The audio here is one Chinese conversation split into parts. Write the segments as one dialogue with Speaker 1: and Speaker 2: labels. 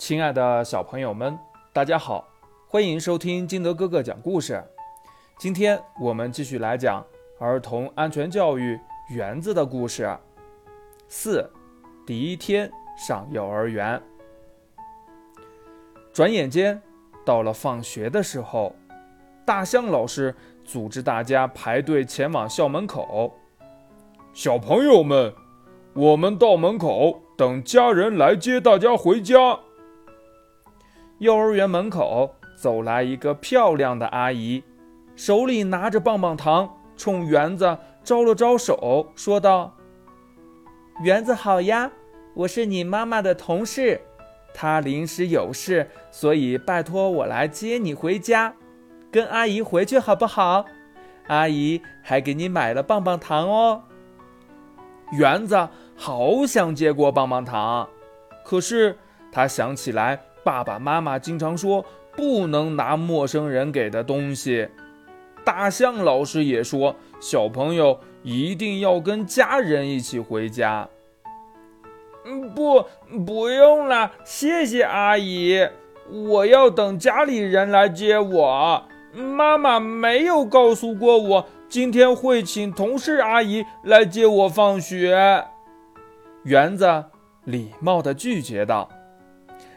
Speaker 1: 亲爱的小朋友们，大家好，欢迎收听金德哥哥讲故事。今天我们继续来讲儿童安全教育园子的故事。四，第一天上幼儿园。转眼间到了放学的时候，大象老师组织大家排队前往校门口。
Speaker 2: 小朋友们，我们到门口等家人来接大家回家。
Speaker 1: 幼儿园门口走来一个漂亮的阿姨，手里拿着棒棒糖，冲园子招了招手，说道：“园子好呀，我是你妈妈的同事，她临时有事，所以拜托我来接你回家，跟阿姨回去好不好？阿姨还给你买了棒棒糖哦。”园子好想接过棒棒糖，可是他想起来爸爸妈妈经常说不能拿陌生人给的东西，大象老师也说小朋友一定要跟家人一起回家。
Speaker 3: 嗯，不，不用了，谢谢阿姨，我要等家里人来接我。妈妈没有告诉过我。今天会请同事阿姨来接我放学。
Speaker 1: 园子礼貌地拒绝道。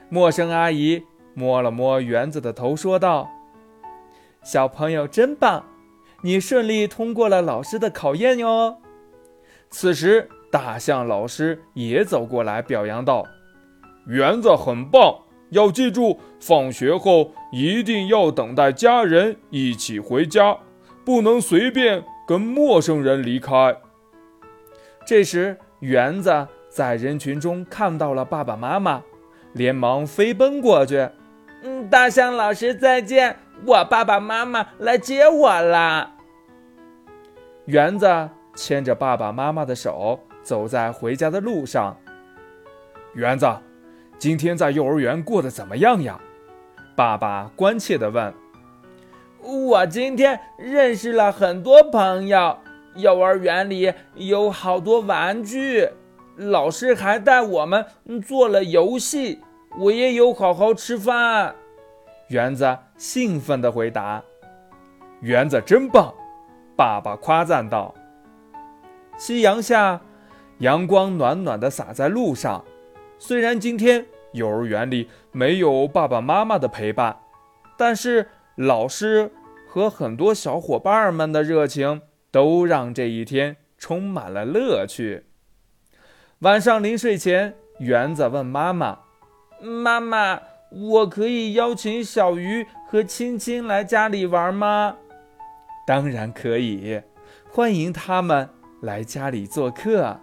Speaker 1: 陌生阿姨摸了摸园子的头，说道：“小朋友真棒，你顺利通过了老师的考验哟。”此时，大象老师也走过来表扬道：“
Speaker 2: 园子很棒，要记住，放学后一定要等待家人一起回家。”不能随便跟陌生人离开。
Speaker 1: 这时，园子在人群中看到了爸爸妈妈，连忙飞奔过去。
Speaker 3: “嗯，大象老师再见，我爸爸妈妈来接我啦。”
Speaker 1: 园子牵着爸爸妈妈的手，走在回家的路上。
Speaker 2: 园子，今天在幼儿园过得怎么样呀？
Speaker 1: 爸爸关切地问。
Speaker 3: 我今天认识了很多朋友，幼儿园里有好多玩具，老师还带我们做了游戏，我也有好好吃饭。
Speaker 1: 园子兴奋地回答：“
Speaker 2: 园子真棒！”
Speaker 1: 爸爸夸赞道。夕阳下，阳光暖暖地洒在路上。虽然今天幼儿园里没有爸爸妈妈的陪伴，但是。老师和很多小伙伴们的热情都让这一天充满了乐趣。晚上临睡前，园子问妈妈：“
Speaker 3: 妈妈，我可以邀请小鱼和青青来家里玩吗？”“
Speaker 1: 当然可以，欢迎他们来家里做客。”